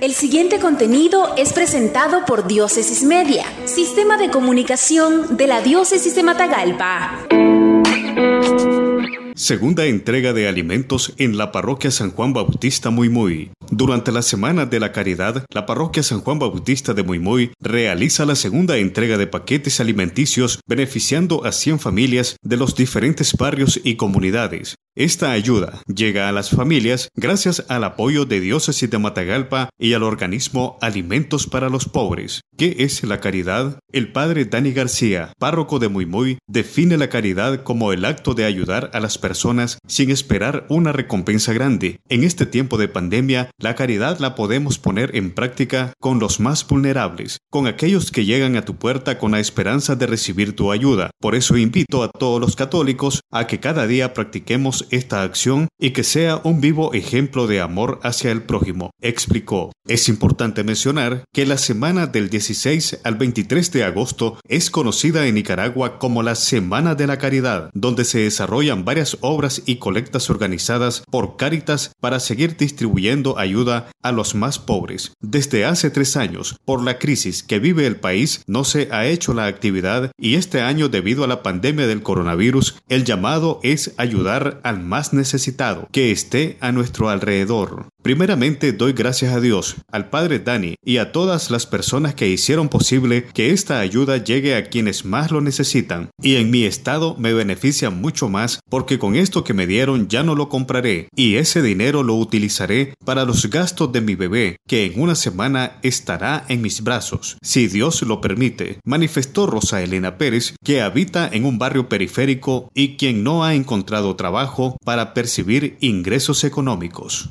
El siguiente contenido es presentado por Diócesis Media, Sistema de Comunicación de la Diócesis de Matagalpa. Segunda entrega de alimentos en la parroquia San Juan Bautista Muy Muy. Durante la Semana de la Caridad, la parroquia San Juan Bautista de Muy Muy realiza la segunda entrega de paquetes alimenticios beneficiando a 100 familias de los diferentes barrios y comunidades. Esta ayuda llega a las familias gracias al apoyo de Diócesis de Matagalpa y al organismo Alimentos para los Pobres. ¿Qué es la caridad? El padre Dani García, párroco de Muy Muy, define la caridad como el acto de ayudar a las personas sin esperar una recompensa grande. En este tiempo de pandemia, la caridad la podemos poner en práctica con los más vulnerables, con aquellos que llegan a tu puerta con la esperanza de recibir tu ayuda. Por eso invito a todos los católicos a que cada día practiquemos esta acción y que sea un vivo ejemplo de amor hacia el prójimo, explicó. Es importante mencionar que la semana del 16 al 23 de agosto es conocida en Nicaragua como la Semana de la Caridad, donde se desarrollan varias obras y colectas organizadas por Cáritas para seguir distribuyendo ayuda a los más pobres. Desde hace tres años, por la crisis que vive el país, no se ha hecho la actividad y este año debido a la pandemia del coronavirus, el llamado es ayudar al más necesitado que esté a nuestro alrededor. Primeramente doy gracias a Dios, al Padre Dani y a todas las personas que hicieron posible que esta ayuda llegue a quienes más lo necesitan. Y en mi estado me beneficia mucho más porque con esto que me dieron ya no lo compraré y ese dinero lo utilizaré para los gastos de mi bebé, que en una semana estará en mis brazos, si Dios lo permite, manifestó Rosa Elena Pérez, que habita en un barrio periférico y quien no ha encontrado trabajo para percibir ingresos económicos.